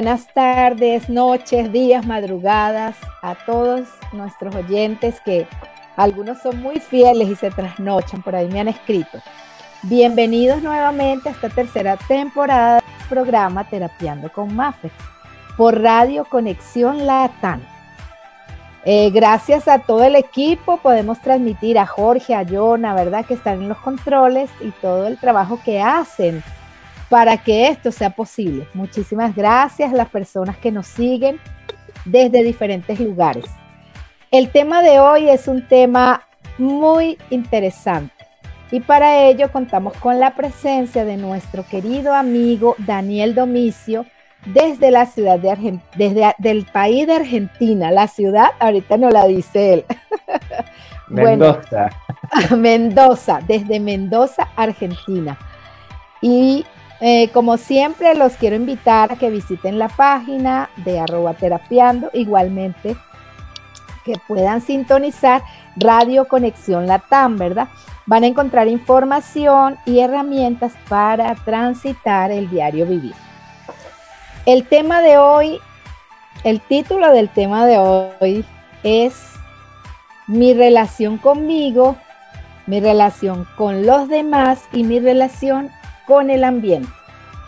Buenas tardes, noches, días, madrugadas a todos nuestros oyentes que algunos son muy fieles y se trasnochan, por ahí me han escrito. Bienvenidos nuevamente a esta tercera temporada del programa Terapiando con Mafe por Radio Conexión Latam. Eh, gracias a todo el equipo podemos transmitir a Jorge, a Jonah, ¿verdad? Que están en los controles y todo el trabajo que hacen para que esto sea posible. Muchísimas gracias a las personas que nos siguen desde diferentes lugares. El tema de hoy es un tema muy interesante y para ello contamos con la presencia de nuestro querido amigo Daniel Domicio desde la ciudad de Argentina, desde el país de Argentina, la ciudad, ahorita no la dice él. Mendoza. Mendoza, desde Mendoza, Argentina. Y eh, como siempre, los quiero invitar a que visiten la página de arroba terapiando, igualmente que puedan sintonizar Radio Conexión Latam, ¿verdad? Van a encontrar información y herramientas para transitar el diario vivir. El tema de hoy, el título del tema de hoy es mi relación conmigo, mi relación con los demás y mi relación con el ambiente.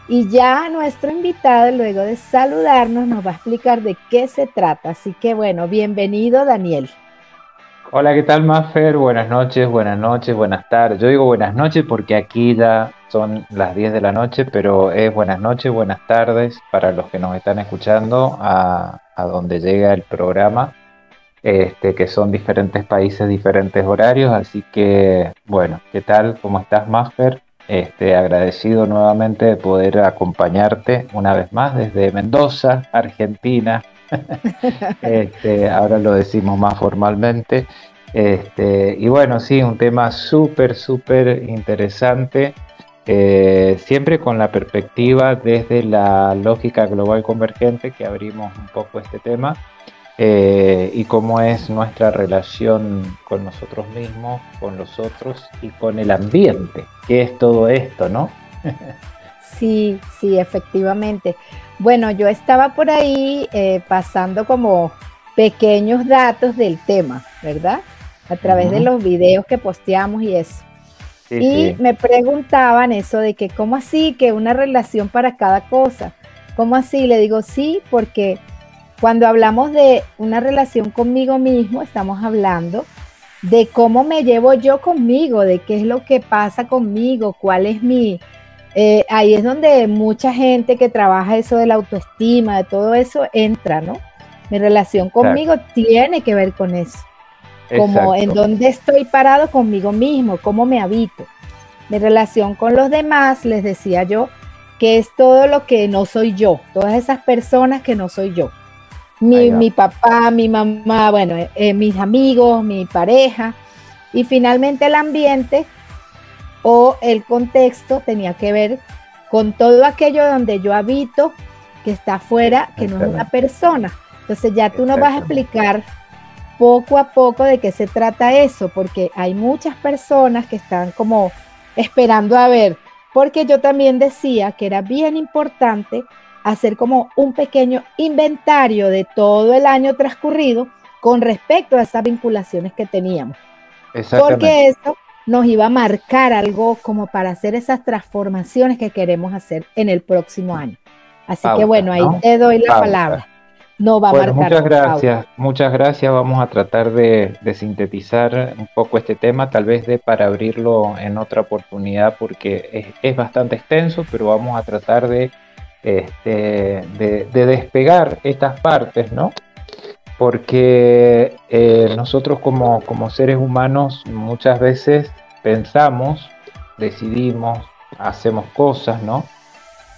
Y ya nuestro invitado, luego de saludarnos, nos va a explicar de qué se trata. Así que bueno, bienvenido Daniel. Hola, ¿qué tal Maffer? Buenas noches, buenas noches, buenas tardes. Yo digo buenas noches porque aquí ya son las 10 de la noche, pero es buenas noches, buenas tardes para los que nos están escuchando a, donde llega el programa, este, que son diferentes países, diferentes horarios. Así que, bueno, ¿qué tal? ¿Cómo estás, Maffer? Este, agradecido nuevamente de poder acompañarte una vez más desde Mendoza, Argentina. este, ahora lo decimos más formalmente. Este, y bueno, sí, un tema súper, súper interesante. Eh, siempre con la perspectiva desde la lógica global convergente que abrimos un poco este tema eh, y cómo es nuestra relación con nosotros mismos, con los otros y con el ambiente, que es todo esto, ¿no? sí, sí, efectivamente. Bueno, yo estaba por ahí eh, pasando como pequeños datos del tema, ¿verdad? A través de los videos que posteamos y eso. y me preguntaban eso de que, ¿cómo así? Que una relación para cada cosa. ¿Cómo así? Le digo, sí, porque cuando hablamos de una relación conmigo mismo, estamos hablando de cómo me llevo yo conmigo, de qué es lo que pasa conmigo, cuál es mi... Eh, ahí es donde mucha gente que trabaja eso de la autoestima, de todo eso, entra, ¿no? Mi relación conmigo tiene que ver con eso. Como en dónde estoy parado conmigo mismo, cómo me habito. Mi relación con los demás, les decía yo, que es todo lo que no soy yo, todas esas personas que no soy yo mi, papá, mi mamá, bueno, eh, eh, mis amigos, mi pareja. Y finalmente el ambiente o el contexto tenía que ver con todo aquello donde yo habito, que está afuera, que no es una persona. Entonces ya tú nos vas a explicar poco a poco de qué se trata eso, porque hay muchas personas que están como esperando a ver, porque yo también decía que era bien importante hacer como un pequeño inventario de todo el año transcurrido con respecto a esas vinculaciones que teníamos. Porque eso nos iba a marcar algo como para hacer esas transformaciones que queremos hacer en el próximo año. Así que bueno, ahí te doy la palabra. No va a marcar. Muchas gracias, muchas gracias. Vamos a tratar de, sintetizar un poco este tema, tal vez de para abrirlo en otra oportunidad, porque es, es bastante extenso, pero vamos a tratar de este, de, despegar estas partes, ¿no? Porque eh, nosotros como, como seres humanos muchas veces pensamos, decidimos, hacemos cosas, ¿no?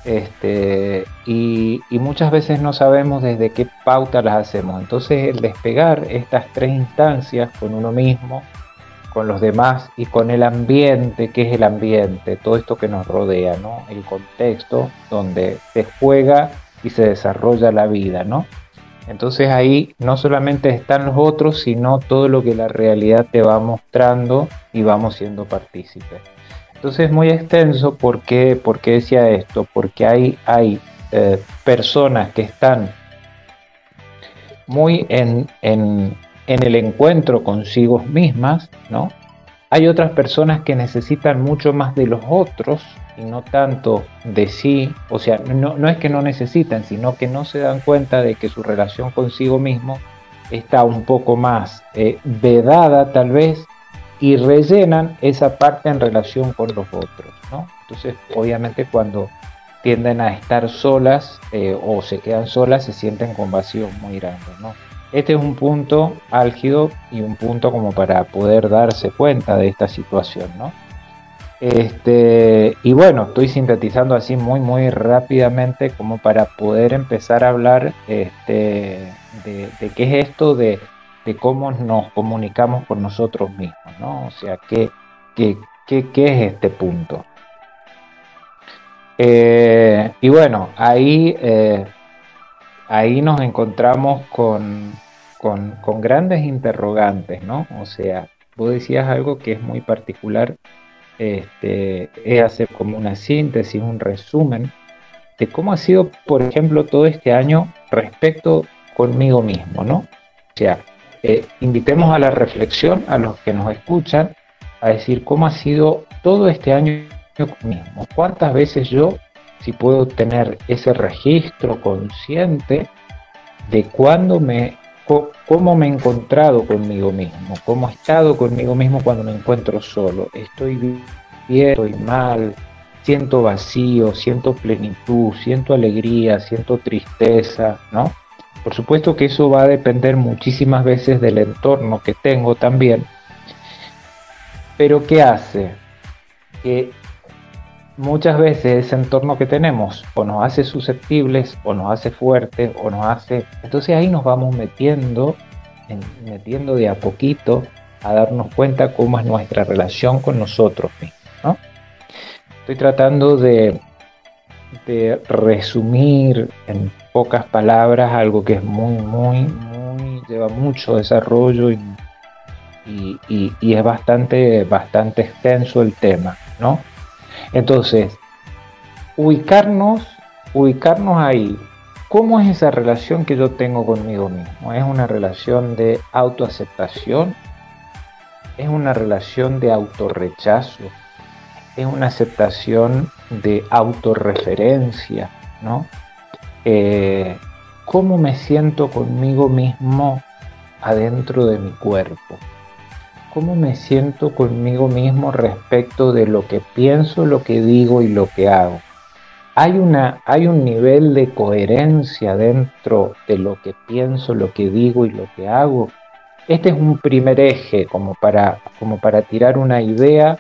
Este, y, y, muchas veces no sabemos desde qué pauta las hacemos. Entonces el despegar estas tres instancias con uno mismo, con los demás y con el ambiente, que es el ambiente, todo esto que nos rodea, ¿no? El contexto donde se juega y se desarrolla la vida, ¿no? Entonces ahí no solamente están los otros, sino todo lo que la realidad te va mostrando y vamos siendo partícipes. Entonces es muy extenso, ¿por qué, decía esto? Porque hay, hay eh, personas que están muy en, en, en el encuentro consigo mismas, ¿no? Hay otras personas que necesitan mucho más de los otros y no tanto de sí, o sea, no, es que no necesitan, sino que no se dan cuenta de que su relación consigo mismo está un poco más eh, vedada tal vez y rellenan esa parte en relación con los otros, ¿no? Entonces, obviamente cuando tienden a estar solas eh, o se quedan solas, se sienten con vacíos muy grandes, ¿no? Este es un punto álgido y un punto como para poder darse cuenta de esta situación, ¿no? Este, y bueno, estoy sintetizando así muy, muy rápidamente como para poder empezar a hablar este, de, qué es esto de, cómo nos comunicamos con nosotros mismos, ¿no? O sea, qué, qué, qué, es este punto. Eh, y bueno, ahí, eh, ahí nos encontramos con, con, grandes interrogantes, ¿no? O sea, vos decías algo que es muy particular, este, es hacer como una síntesis, un resumen de cómo ha sido, por ejemplo, todo este año respecto conmigo mismo, ¿no? O sea, eh, invitemos a la reflexión a los que nos escuchan a decir cómo ha sido todo este año mismo. ¿Cuántas veces yo, si puedo tener ese registro consciente de cuándo me cómo me he encontrado conmigo mismo, cómo he estado conmigo mismo cuando me encuentro solo. Estoy bien, estoy mal, siento vacío, siento plenitud, siento alegría, siento tristeza, ¿no? Por supuesto que eso va a depender muchísimas veces del entorno que tengo también. Pero ¿qué hace? Que muchas veces ese entorno que tenemos o nos hace susceptibles o nos hace fuertes o nos hace... Entonces ahí nos vamos metiendo, metiendo de a poquito a darnos cuenta cómo es nuestra relación con nosotros mismos. ¿no? Estoy tratando de, de resumir en pocas palabras algo que es muy, muy, muy, lleva mucho desarrollo y, y, y es bastante, bastante extenso el tema, ¿no? Entonces, ubicarnos, ubicarnos ahí. ¿Cómo es esa relación que yo tengo conmigo mismo? ¿Es una relación de autoaceptación? ¿Es una relación de autorrechazo? ¿Es una aceptación de autorreferencia? ¿no? Eh, ¿Cómo me siento conmigo mismo adentro de mi cuerpo? Cómo me siento conmigo mismo respecto de lo que pienso, lo que digo y lo que hago. Hay, una, hay un nivel de coherencia dentro de lo que pienso, lo que digo y lo que hago. Este es un primer eje como para, como para tirar una idea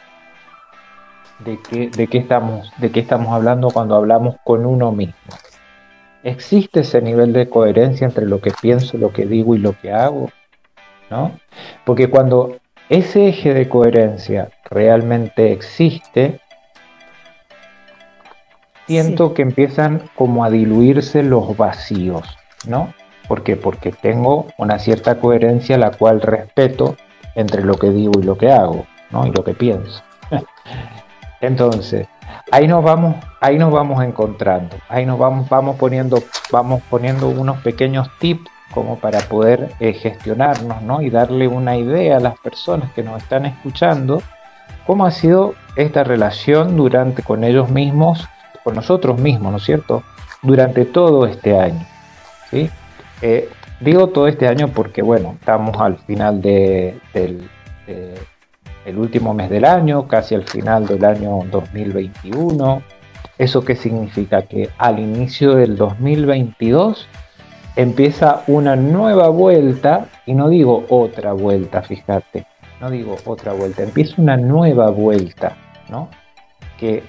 de qué, de, qué estamos, estamos hablando cuando hablamos con uno mismo. ¿Existe ese nivel de coherencia entre lo que pienso, lo que digo y lo que hago? ¿No? Porque cuando ese eje de coherencia realmente existe, siento que empiezan como a diluirse los vacíos, ¿no? ¿Por qué? Porque tengo una cierta coherencia la cual respeto entre lo que digo y lo que hago, ¿no? Y lo que pienso. Entonces, ahí nos vamos, ahí nos vamos encontrando, ahí nos vamos, vamos poniendo, vamos poniendo unos pequeños tips como para poder eh, gestionarnos ¿no? y darle una idea a las personas que nos están escuchando cómo ha sido esta relación durante con ellos mismos, con nosotros mismos, ¿no es cierto? Durante todo este año. ¿sí? Eh, digo todo este año porque, bueno, estamos al final de, del el último mes del año, casi al final del año 2021. ¿Eso qué significa? Que al inicio del 2022 empieza una nueva vuelta, y no digo otra vuelta, fíjate, no digo otra vuelta, empieza una nueva vuelta, ¿no?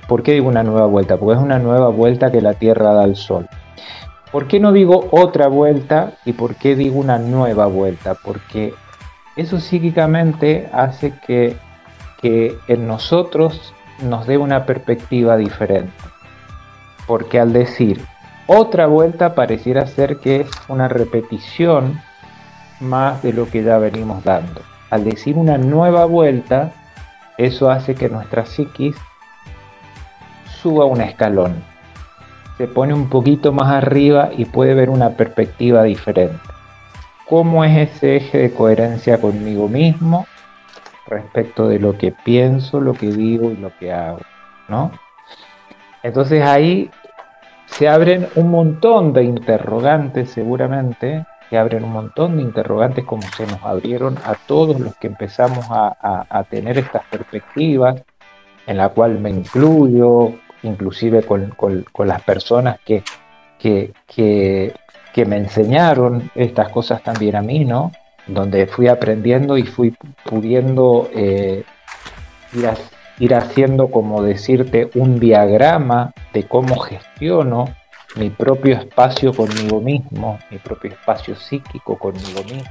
¿Por qué digo una nueva vuelta? Porque es una nueva vuelta que la Tierra da al Sol. ¿Por qué no digo otra vuelta y por qué digo una nueva vuelta? Porque eso psíquicamente hace que en nosotros nos dé una perspectiva diferente. Porque al decir otra vuelta pareciera ser que es una repetición más de lo que ya venimos dando. Al decir una nueva vuelta, eso hace que nuestra psiquis suba un escalón. se pone un poquito más arriba y puede ver una perspectiva diferente. ¿Cómo es ese eje de coherencia conmigo mismo respecto de lo que pienso, lo que digo y lo que hago? ¿no? Entonces ahí se abren un montón de interrogantes seguramente, se abren un montón de interrogantes como se nos abrieron a todos los que empezamos a, tener estas perspectivas, en la cual me incluyo, inclusive con, las personas que, que, me enseñaron estas cosas también a mí, ¿no? Donde fui aprendiendo y fui pudiendo eh, ir haciendo, como decirte, un diagrama de cómo gestiono mi propio espacio conmigo mismo, mi propio espacio psíquico conmigo mismo.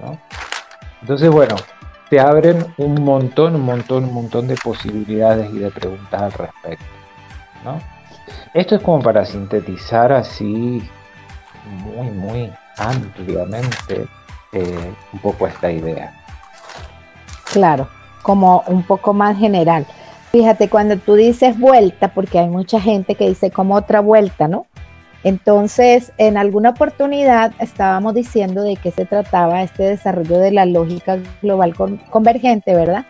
¿no? Entonces, bueno, te abren un montón, un montón, un montón de posibilidades y de preguntas al respecto. ¿no? Esto es como para sintetizar así muy, muy ampliamente eh, un poco esta idea. Claro como un poco más general. Fíjate, cuando tú dices vuelta, porque hay mucha gente que dice como otra vuelta, ¿no? Entonces, en alguna oportunidad estábamos diciendo de qué se trataba este desarrollo de la lógica global convergente, ¿verdad?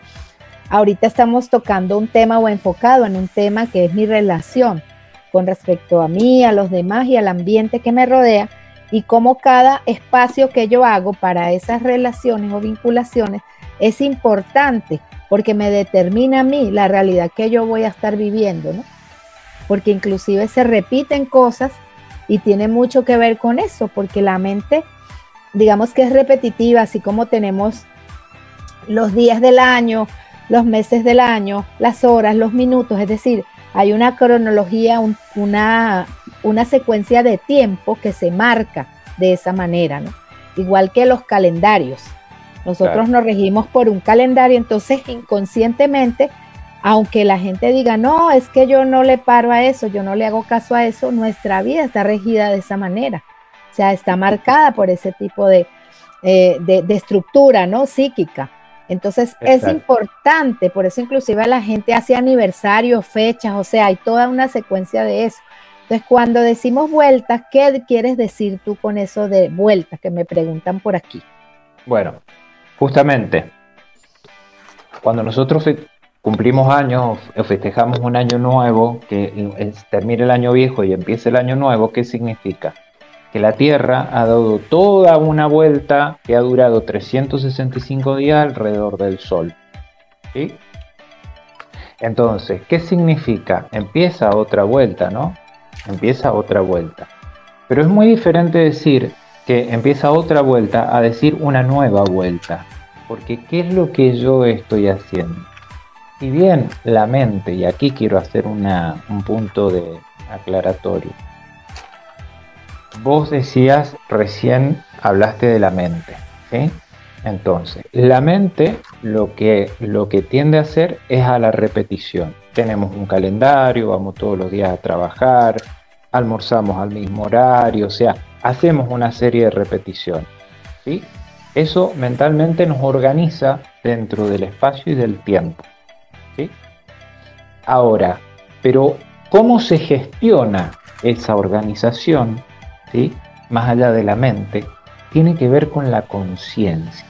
Ahorita estamos tocando un tema o enfocado en un tema que es mi relación con respecto a mí, a los demás y al ambiente que me rodea y cómo cada espacio que yo hago para esas relaciones o vinculaciones es importante porque me determina a mí la realidad que yo voy a estar viviendo, ¿no? Porque inclusive se repiten cosas y tiene mucho que ver con eso, porque la mente, digamos que es repetitiva, así como tenemos los días del año, los meses del año, las horas, los minutos, es decir, hay una cronología, una, una secuencia de tiempo que se marca de esa manera, ¿no? Igual que los calendarios. Nosotros nos regimos por un calendario, entonces inconscientemente, aunque la gente diga, no, es que yo no le paro a eso, yo no le hago caso a eso, nuestra vida está regida de esa manera. O sea, está marcada por ese tipo de, eh, de, estructura, ¿no? Psíquica. Entonces es importante, por eso inclusive la gente hace aniversarios, fechas, o sea, hay toda una secuencia de eso. Entonces, cuando decimos vueltas, ¿qué quieres decir tú con eso de vueltas que me preguntan por aquí? Bueno, Justamente, cuando nosotros cumplimos años o festejamos un año nuevo, que termine el año viejo y empiece el año nuevo, ¿qué significa? Que la Tierra ha dado toda una vuelta que ha durado 365 días alrededor del Sol. ¿sí? Entonces, ¿qué significa? Empieza otra vuelta, ¿no? Empieza otra vuelta. Pero es muy diferente decir que empieza otra vuelta a decir una nueva vuelta. Porque ¿qué es lo que yo estoy haciendo? Si bien la mente, y aquí quiero hacer un punto de aclaratorio, vos decías recién, hablaste de la mente, ¿sí? Entonces, la mente lo que, lo que tiende a hacer es a la repetición. Tenemos un calendario, vamos todos los días a trabajar, almorzamos al mismo horario, o sea, hacemos una serie de repeticiones. ¿sí? Eso mentalmente nos organiza dentro del espacio y del tiempo. ¿sí? Ahora, pero ¿cómo se gestiona esa organización, ¿sí? más allá de la mente? Tiene que ver con la conciencia.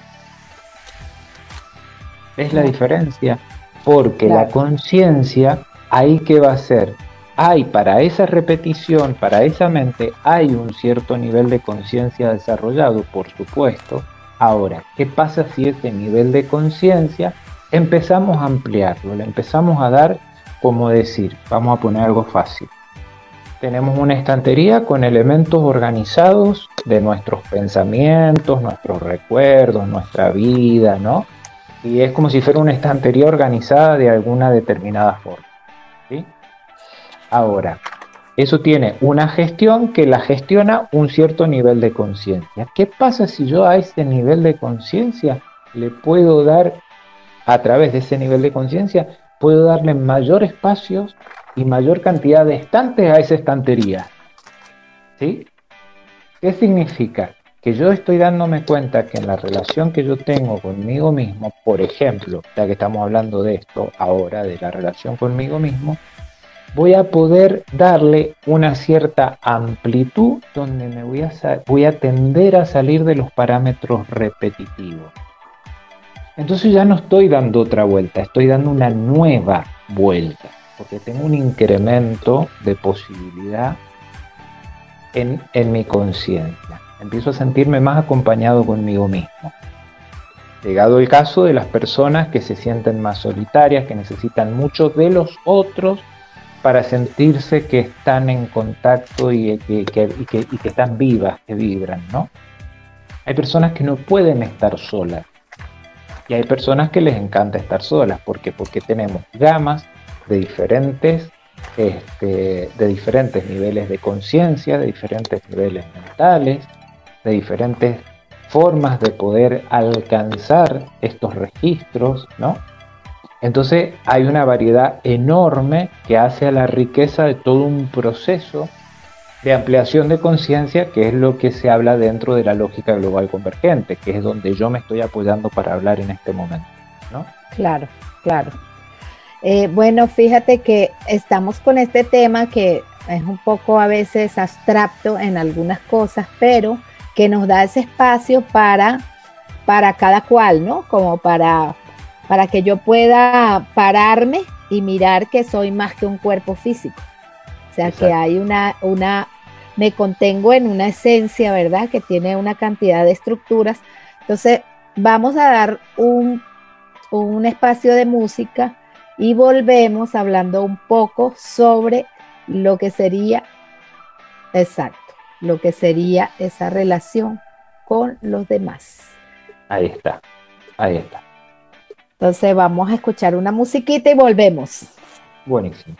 ¿Ves la diferencia? Porque la conciencia, ahí que va a ser hay para esa repetición, para esa mente, hay un cierto nivel de conciencia desarrollado, por supuesto. Ahora, ¿qué pasa si ese nivel de conciencia empezamos a ampliarlo? Le empezamos a dar, como decir, vamos a poner algo fácil. Tenemos una estantería con elementos organizados de nuestros pensamientos, nuestros recuerdos, nuestra vida, ¿no? Y es como si fuera una estantería organizada de alguna determinada forma. ¿sí? Ahora, eso tiene una gestión que la gestiona un cierto nivel de conciencia. ¿Qué pasa si yo a ese nivel de conciencia le puedo dar, a través de ese nivel de conciencia, puedo darle mayor espacio y mayor cantidad de estantes a esa estantería? ¿Sí? ¿Qué significa? Que yo estoy dándome cuenta que en la relación que yo tengo conmigo mismo, por ejemplo, ya que estamos hablando de esto ahora, de la relación conmigo mismo, voy a poder darle una cierta amplitud donde me voy a, voy a tender a salir de los parámetros repetitivos. Entonces ya no estoy dando otra vuelta, estoy dando una nueva vuelta, porque tengo un incremento de posibilidad en, en mi conciencia. Empiezo a sentirme más acompañado conmigo mismo. Llegado el caso de las personas que se sienten más solitarias, que necesitan mucho de los otros para sentirse que están en contacto y que, están vivas, que vibran, ¿no? Hay personas que no pueden estar solas y hay personas que les encanta estar solas. ¿Por qué? Porque tenemos gamas de diferentes, este, de diferentes niveles de conciencia, de diferentes niveles mentales, de diferentes formas de poder alcanzar estos registros, ¿no? Entonces hay una variedad enorme que hace a la riqueza de todo un proceso de ampliación de conciencia, que es lo que se habla dentro de la lógica global convergente, que es donde yo me estoy apoyando para hablar en este momento. ¿no? Claro, claro. Eh, bueno, fíjate que estamos con este tema que es un poco a veces abstracto en algunas cosas, pero que nos da ese espacio para, para cada cual, ¿no? Como para para que yo pueda pararme y mirar que soy más que un cuerpo físico. O sea, que hay una, una, me contengo en una esencia, ¿verdad? Que tiene una cantidad de estructuras. Entonces, vamos a dar un, un espacio de música y volvemos hablando un poco sobre lo que sería, exacto, lo que sería esa relación con los demás. Ahí está, ahí está. Entonces vamos a escuchar una musiquita y volvemos. Buenísimo.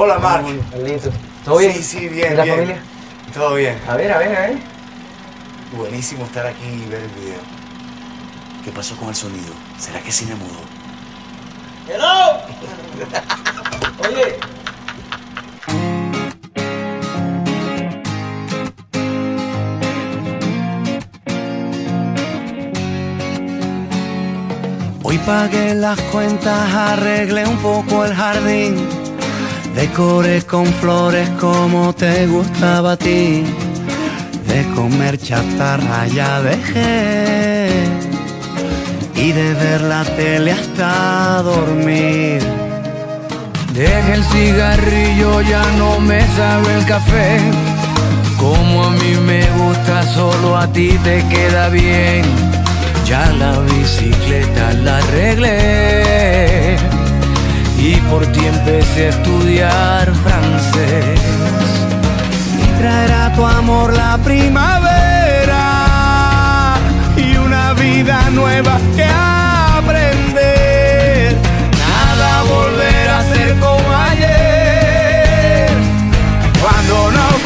Hola, Mark. ¿Todo bien? Sí, sí, bien. la bien. familia? Todo bien. A ver, a ver, a ver. Buenísimo estar aquí y ver el video. ¿Qué pasó con el sonido? ¿Será que cine mudo? ¡Hello! Oye. Hoy pagué las cuentas, arreglé un poco el jardín Decoré con flores como te gustaba a ti. De comer chatarra ya dejé. Y de ver la tele hasta dormir. Dejé el cigarrillo, ya no me sabe el café. Como a mí me gusta, solo a ti te queda bien. Ya la bicicleta la arreglé y por ti empecé a estudiar francés. Y traerá tu amor la primavera y una vida nueva que aprender. Nada volverá a ser como ayer. Cuando nos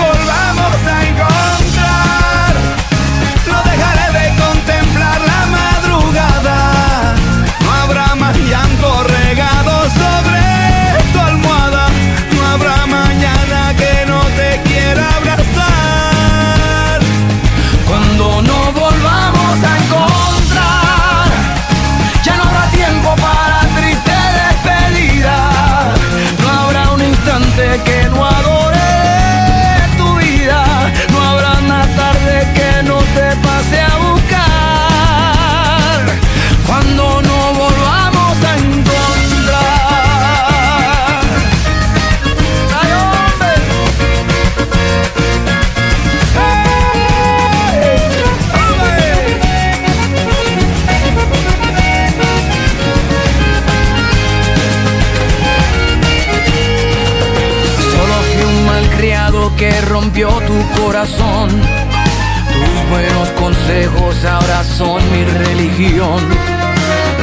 tu corazón. Tus buenos consejos ahora son mi religión.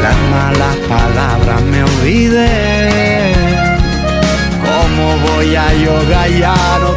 Las malas palabras me olvidé. ¿Cómo voy a yoga, ya no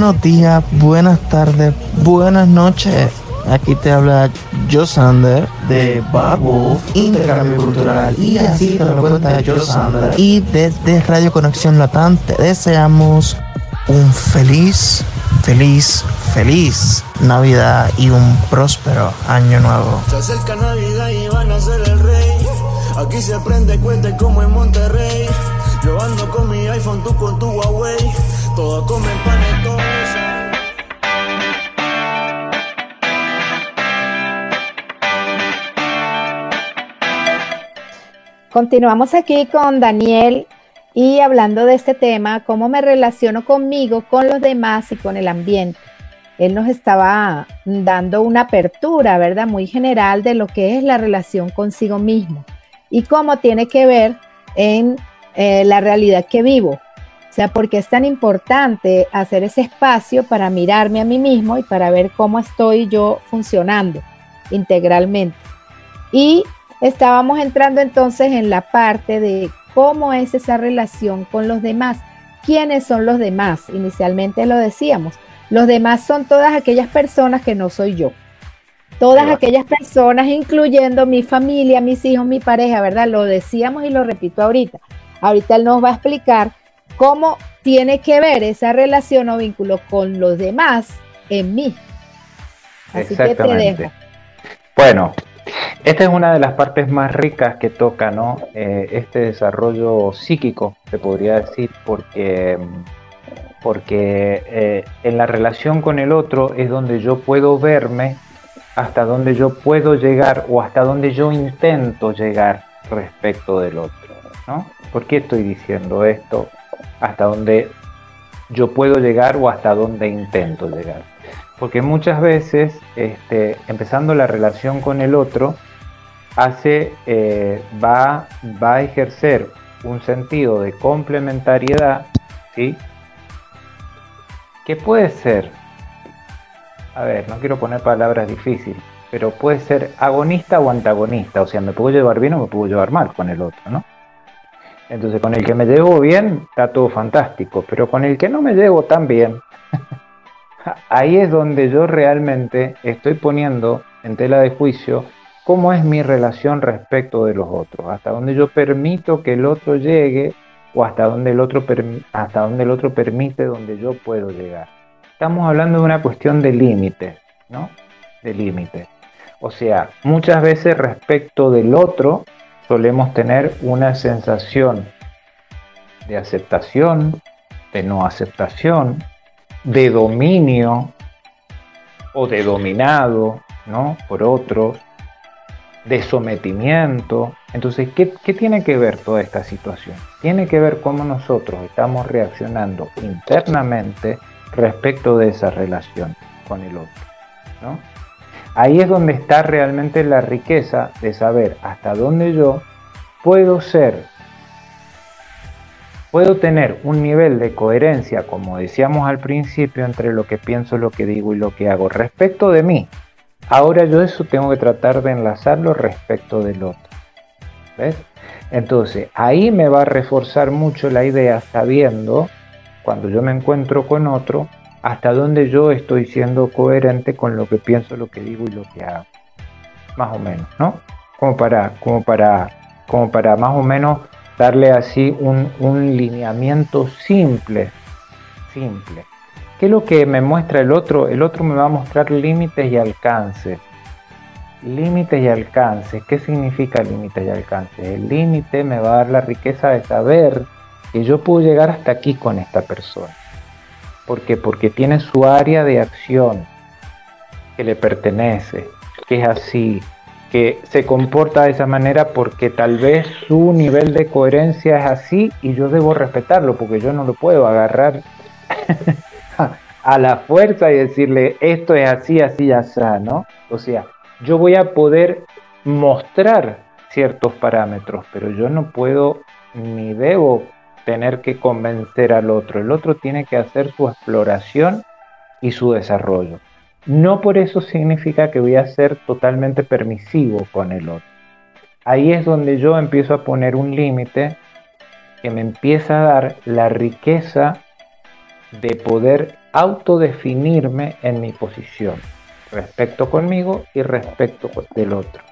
Buenos días, buenas tardes, buenas noches. Aquí te habla Joe Sander de Bubble Intercambio Cultural y así te lo cuenta Joe Sander. Y desde Radio Conexión Latam te deseamos un feliz, feliz, feliz Navidad y un próspero año nuevo. Se acerca Navidad y van a ser el rey. Aquí se prende cuente como en Monterrey. Yo ando con mi iPhone, tú con tu Huawei. Todos comen panetones. Continuamos aquí con Daniel y hablando de este tema, cómo me relaciono conmigo, con los demás y con el ambiente. Él nos estaba dando una apertura, ¿verdad? Muy general de lo que es la relación consigo mismo y cómo tiene que ver en eh, la realidad que vivo. O sea, porque es tan importante hacer ese espacio para mirarme a mí mismo y para ver cómo estoy yo funcionando integralmente. Y estábamos entrando entonces en la parte de cómo es esa relación con los demás. ¿Quiénes son los demás? Inicialmente lo decíamos. Los demás son todas aquellas personas que no soy yo. Todas aquellas personas, incluyendo mi familia, mis hijos, mi pareja, ¿verdad? Lo decíamos y lo repito ahorita. Ahorita él nos va a explicar cómo tiene que ver esa relación o vínculo con los demás en mí. Así que te Exactamente. dejo. Bueno, esta es una de las partes más ricas que toca, ¿no? Eh, este desarrollo psíquico, se podría decir, porque, porque eh, en la relación con el otro es donde yo puedo verme hasta donde yo puedo llegar o hasta donde yo intento llegar respecto del otro, ¿no? ¿Por qué estoy diciendo esto? Hasta donde yo puedo llegar o hasta donde intento llegar. Porque muchas veces, este, empezando la relación con el otro, hace, eh, va, va a ejercer un sentido de complementariedad, ¿sí? Que puede ser, a ver, no quiero poner palabras difíciles, pero puede ser agonista o antagonista, o sea, me puedo llevar bien o me puedo llevar mal con el otro, ¿no? Entonces, con el que me llevo bien, está todo fantástico, pero con el que no me llevo tan bien, ahí es donde yo realmente estoy poniendo en tela de juicio cómo es mi relación respecto de los otros, hasta donde yo permito que el otro llegue o hasta donde el otro, hasta donde el otro permite donde yo puedo llegar. Estamos hablando de una cuestión de límites, ¿no? De límites. O sea, muchas veces respecto del otro solemos tener una sensación de aceptación, de no aceptación, de dominio o de dominado ¿no? por otros, de sometimiento. Entonces, ¿qué, tiene que ver toda esta situación? Tiene que ver cómo nosotros estamos reaccionando internamente respecto de esa relación con el otro. ¿no? Ahí es donde está realmente la riqueza de saber hasta dónde yo puedo ser, puedo tener un nivel de coherencia, como decíamos al principio, entre lo que pienso, lo que digo y lo que hago respecto de mí. Ahora yo eso tengo que tratar de enlazarlo respecto del otro. ¿Ves? Entonces, ahí me va a reforzar mucho la idea sabiendo, cuando yo me encuentro con otro, hasta dónde yo estoy siendo coherente con lo que pienso, lo que digo y lo que hago. Más o menos, ¿no? Como para, como para, como para más o menos darle así un, lineamiento simple, simple. ¿Qué es lo que me muestra el otro? El otro me va a mostrar límites y alcance. Límites y alcance. ¿Qué significa límites y alcance? El límite me va a dar la riqueza de saber que yo puedo llegar hasta aquí con esta persona. ¿Por qué? Porque tiene su área de acción que le pertenece, que es así, que se comporta de esa manera porque tal vez su nivel de coherencia es así y yo debo respetarlo porque yo no lo puedo agarrar a la fuerza y decirle esto es así, así, así, ¿no? O sea, yo voy a poder mostrar ciertos parámetros, pero yo no puedo ni debo tener que convencer al otro. El otro tiene que hacer su exploración y su desarrollo. No por eso significa que voy a ser totalmente permisivo con el otro. Ahí es donde yo empiezo a poner un límite que me empieza a dar la riqueza de poder autodefinirme en mi posición respecto conmigo y respecto del otro.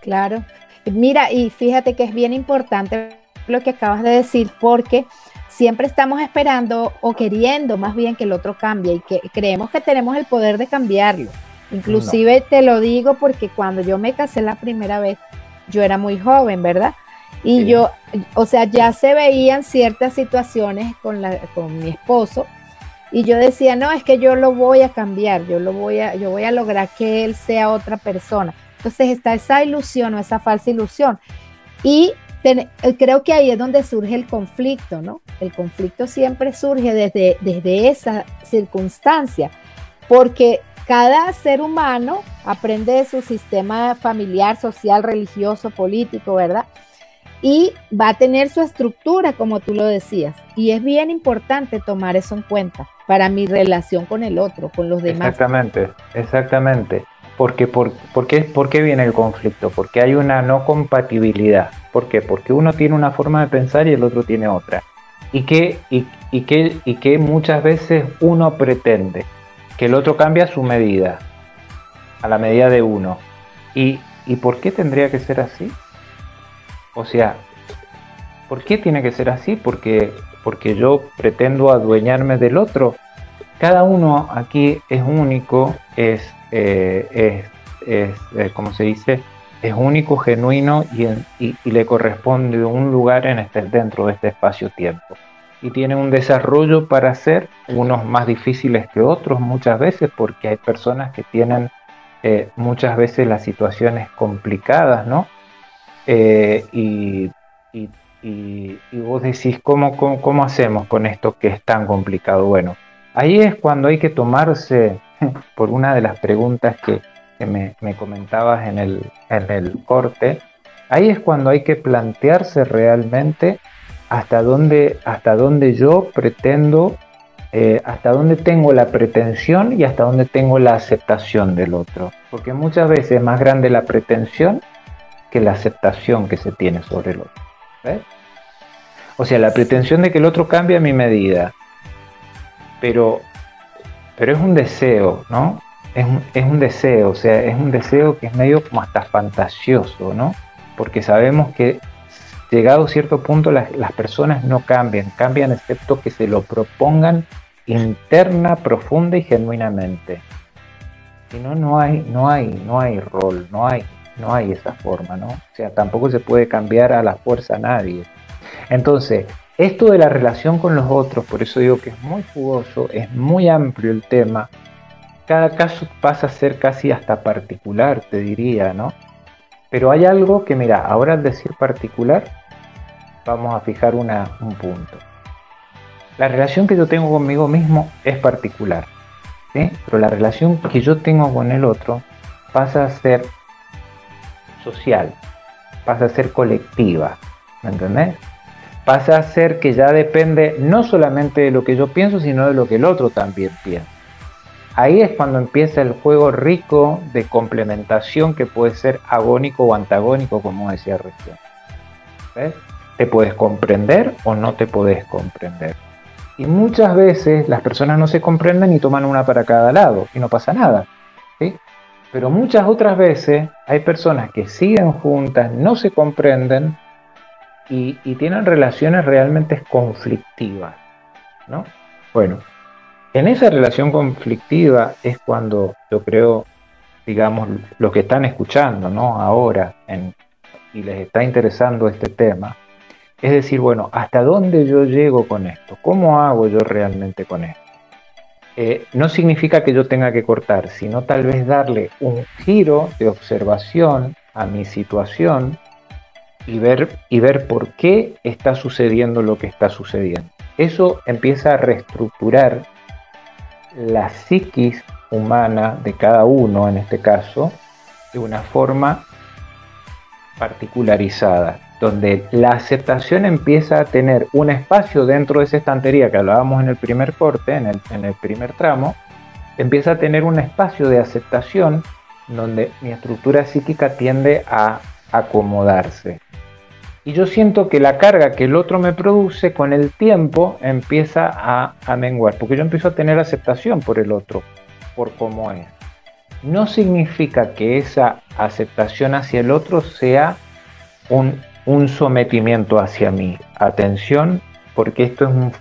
Claro. Mira, y fíjate que es bien importante lo que acabas de decir, porque siempre estamos esperando o queriendo más bien que el otro cambie y que creemos que tenemos el poder de cambiarlo. Inclusive te lo digo porque cuando yo me casé la primera vez, yo era muy joven, ¿verdad? Y yo, o sea, ya se veían ciertas situaciones con, la, con mi esposo y yo decía, no, es que yo lo voy a cambiar, yo lo voy a, yo voy a lograr que él sea otra persona. Entonces está esa ilusión o esa falsa ilusión. Y eh, creo que ahí es donde surge el conflicto, ¿no? El conflicto siempre surge desde, desde esa circunstancia, porque cada ser humano aprende de su sistema familiar, social, religioso, político, ¿verdad? Y va a tener su estructura, como tú lo decías. Y es bien importante tomar eso en cuenta para mi relación con el otro, con los demás. Exactamente, exactamente. Porque, por, qué, ¿Por qué viene el conflicto? Porque hay una no compatibilidad. ¿Por qué? Porque uno tiene una forma de pensar y el otro tiene otra. Y que, y que, y que muchas veces uno pretende que el otro cambie a su medida, a la medida de uno. ¿Y, ¿Y por qué tendría que ser así? O sea, ¿por qué tiene que ser así? Porque, porque yo pretendo adueñarme del otro. Cada uno aquí es único, es eh, es, eh, como se dice, es único, genuino y, le corresponde un lugar en este, dentro de este espacio-tiempo. Y tiene un desarrollo para hacer, unos más difíciles que otros muchas veces, porque hay personas que tienen eh, muchas veces las situaciones complicadas, ¿no? y, vos decís, ¿cómo, ¿cómo, cómo hacemos con esto que es tan complicado? Bueno, ahí es cuando hay que tomarse por una de las preguntas que, me, comentabas en el, en el corte, ahí es cuando hay que plantearse realmente hasta dónde, hasta dónde yo pretendo, eh, hasta dónde tengo la pretensión y hasta dónde tengo la aceptación del otro. Porque muchas veces es más grande la pretensión que la aceptación que se tiene sobre el otro. O sea, la pretensión de que el otro cambie a mi medida. Pero pero es un deseo, ¿no? Es un, es un, deseo, o sea, es un deseo que es medio como hasta fantasioso, ¿no? Porque sabemos que llegado a cierto punto las, personas no cambian, cambian excepto que se lo propongan interna, profunda y genuinamente. Si no, no hay, no hay, no hay rol, no hay, no hay esa forma, ¿no? O sea, tampoco se puede cambiar a la fuerza a nadie. Entonces, esto de la relación con los otros, por eso digo que es muy jugoso, es muy amplio el tema. Cada caso pasa a ser casi hasta particular, te diría, ¿no? Pero hay algo que, mira, ahora al decir particular, vamos a fijar un punto. La relación que yo tengo conmigo mismo es particular, ¿sí? pero la relación que yo tengo con el otro pasa a ser social, pasa a ser colectiva, ¿me entendés? Pasa a ser que ya depende no solamente de lo que yo pienso, sino de lo que el otro también piensa. Ahí es cuando empieza el juego rico de complementación que puede ser agónico o antagónico, como decía recién. ¿Ves? Te puedes comprender o no te puedes comprender. Y muchas veces las personas no se comprenden y toman una para cada lado y no pasa nada. ¿sí? Pero muchas otras veces hay personas que siguen juntas, no se comprenden y, tienen relaciones realmente conflictivas. ¿no? Bueno, en esa relación conflictiva es cuando yo creo, digamos, los que están escuchando ¿no? ahora y les está interesando este tema, es decir, bueno, ¿hasta dónde yo llego con esto? ¿Cómo hago yo realmente con esto? Eh, no significa que yo tenga que cortar, sino tal vez darle un giro de observación a mi situación y ver, y ver por qué está sucediendo lo que está sucediendo. Eso empieza a reestructurar la psiquis humana de cada uno, en este caso, de una forma particularizada donde la aceptación empieza a tener un espacio dentro de esa estantería que hablábamos en el primer corte, en el, primer tramo, empieza a tener un espacio de aceptación donde mi estructura psíquica tiende a acomodarse. Y yo siento que la carga que el otro me produce con el tiempo empieza a, a menguar, porque yo empiezo a tener aceptación por el otro, por cómo es. No significa que esa aceptación hacia el otro sea un un sometimiento hacia mí. Atención, porque esto es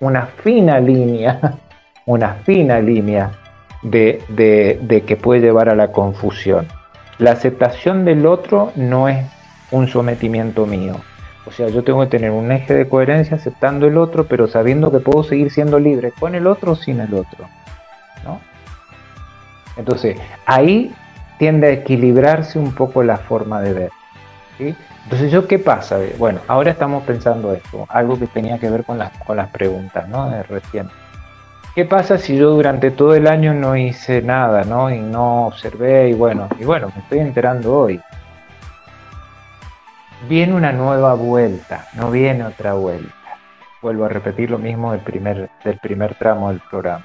una fina línea, una fina línea de, de, que puede llevar a la confusión. La aceptación del otro no es un sometimiento mío. O sea, yo tengo que tener un eje de coherencia aceptando el otro, pero sabiendo que puedo seguir siendo libre con el otro o sin el otro. ¿no? Entonces, ahí tiende a equilibrarse un poco la forma de ver. ¿sí? Entonces, ¿yo qué pasa? Bueno, ahora estamos pensando esto, algo que tenía que ver con las, con las preguntas, ¿no? De recién. ¿Qué pasa si yo durante todo el año no hice nada, ¿no? Y no observé, y bueno, y bueno, me estoy enterando hoy. Viene una nueva vuelta, no viene otra vuelta. Vuelvo a repetir lo mismo del primer, del primer tramo del programa.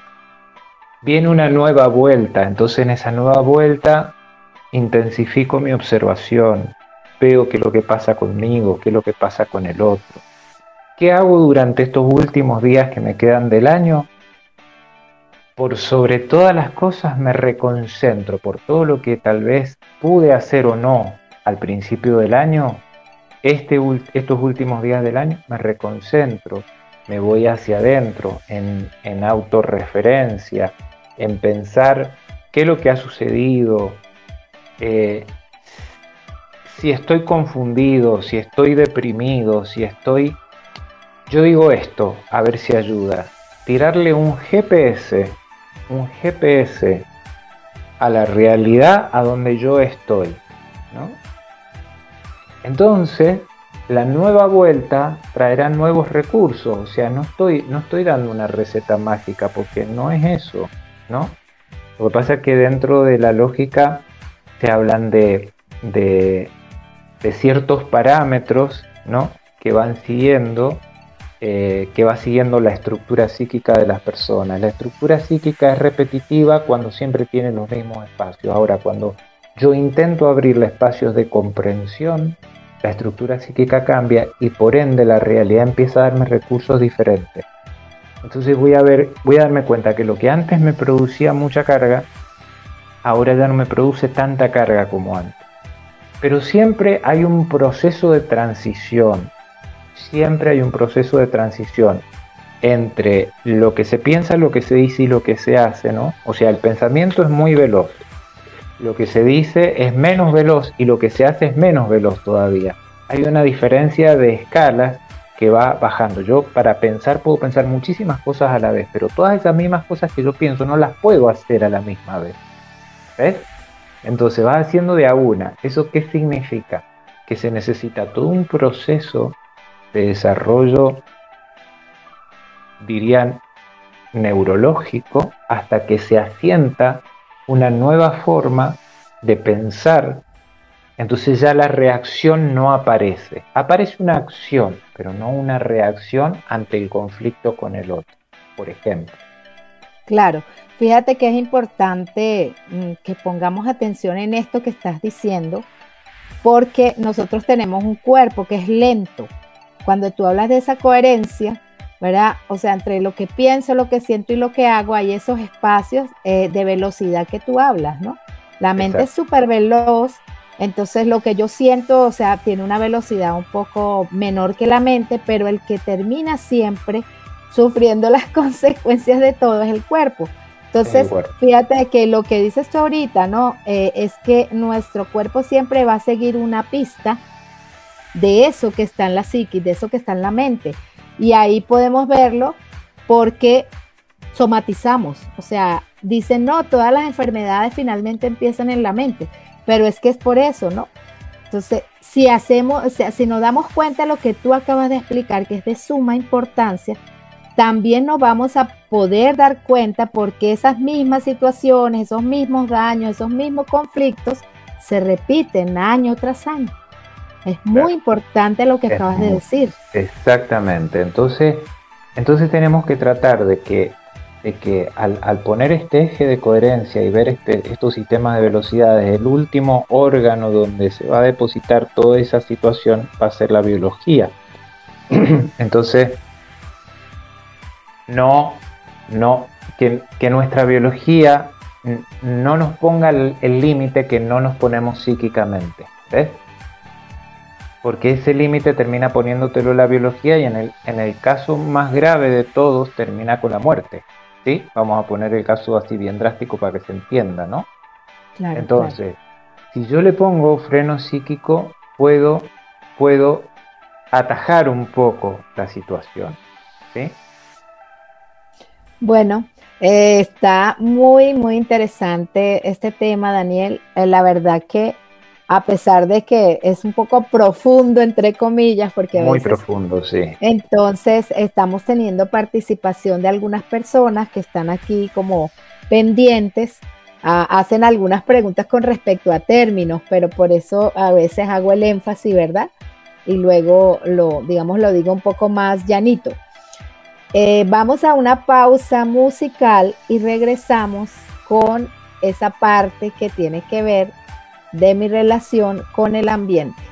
Viene una nueva vuelta, entonces en esa nueva vuelta intensifico mi observación, veo qué es lo que pasa conmigo, qué es lo que pasa con el otro. ¿Qué hago durante estos últimos días que me quedan del año? Por sobre todas las cosas me reconcentro por todo lo que tal vez pude hacer o no al principio del año. Este, estos últimos días del año me reconcentro, me voy hacia adentro en, en autorreferencia, en pensar qué es lo que ha sucedido, eh, si estoy confundido, si estoy deprimido, si estoy... Yo digo esto, a ver si ayuda. Tirarle un GPS, un GPS a la realidad a donde yo estoy. ¿no? Entonces, la nueva vuelta traerá nuevos recursos. O sea, no estoy, no estoy dando una receta mágica porque no es eso. ¿no? Lo que pasa es que dentro de la lógica se hablan de, de ciertos parámetros ¿no? que van siguiendo, eh, que va siguiendo la estructura psíquica de las personas. La estructura psíquica es repetitiva cuando siempre tiene los mismos espacios. Ahora, cuando yo intento abrirle espacios de comprensión, la estructura psíquica cambia y por ende la realidad empieza a darme recursos diferentes. Entonces voy a ver, voy a darme cuenta que lo que antes me producía mucha carga, ahora ya no me produce tanta carga como antes. pero siempre hay un proceso de transición, siempre hay un proceso de transición entre lo que se piensa, lo que se dice y lo que se hace, ¿no? O sea, el pensamiento es muy veloz, lo que se dice es menos veloz y lo que se hace es menos veloz todavía. Hay una diferencia de escalas que va bajando. Yo para pensar puedo pensar muchísimas cosas a la vez, pero todas esas mismas cosas que yo pienso no las puedo hacer a la misma vez. ¿Ves? Entonces va haciendo de a una. ¿Eso qué significa? Que se necesita todo un proceso de desarrollo, dirían, neurológico, hasta que se asienta una nueva forma de pensar. Entonces ya la reacción no aparece. Aparece una acción, pero no una reacción ante el conflicto con el otro, por ejemplo. Claro, fíjate que es importante mm, que pongamos atención en esto que estás diciendo, porque nosotros tenemos un cuerpo que es lento. Cuando tú hablas de esa coherencia, ¿verdad? O sea, entre lo que pienso, lo que siento y lo que hago, hay esos espacios eh, de velocidad que tú hablas, ¿no? La mente es súper veloz, entonces lo que yo siento, o sea, tiene una velocidad un poco menor que la mente, pero el que termina siempre sufriendo las consecuencias de todo es el cuerpo. Entonces, fíjate que lo que dices tú ahorita, ¿no? Eh, es que nuestro cuerpo siempre va a seguir una pista de eso que está en la psiquis, de eso que está en la mente. Y ahí podemos verlo porque somatizamos. O sea, dicen, no, todas las enfermedades finalmente empiezan en la mente, pero es que es por eso, ¿no? Entonces, si hacemos, o sea, si nos damos cuenta de lo que tú acabas de explicar, que es de suma importancia, también nos vamos a poder dar cuenta porque esas mismas situaciones, esos mismos daños, esos mismos conflictos se repiten año tras año. Es muy importante lo que acabas de decir. Exactamente. Entonces, entonces tenemos que tratar de que, de que al, poner este eje de coherencia y ver este, estos sistemas de velocidades, el último órgano donde se va a depositar toda esa situación va a ser la biología. Entonces, no, no, que, nuestra biología no nos ponga el límite que no nos ponemos psíquicamente. ¿Ves? Porque ese límite termina poniéndotelo la biología y en el, en el caso más grave de todos termina con la muerte. ¿sí? Vamos a poner el caso así bien drástico para que se entienda, ¿no? Entonces, si yo le pongo freno psíquico, puedo, puedo atajar un poco la situación. ¿sí? Bueno, eh, está muy, muy interesante este tema, Daniel. Eh, la verdad que a pesar de que es un poco profundo, entre comillas, porque... Muy profundo, sí. Entonces, estamos teniendo participación de algunas personas que están aquí como pendientes, hacen algunas preguntas con respecto a términos, pero por eso a veces hago el énfasis, ¿verdad? Y luego lo, digamos, lo digo un poco más llanito. Eh, vamos a una pausa musical y regresamos con esa parte que tiene que ver de mi relación con el ambiente.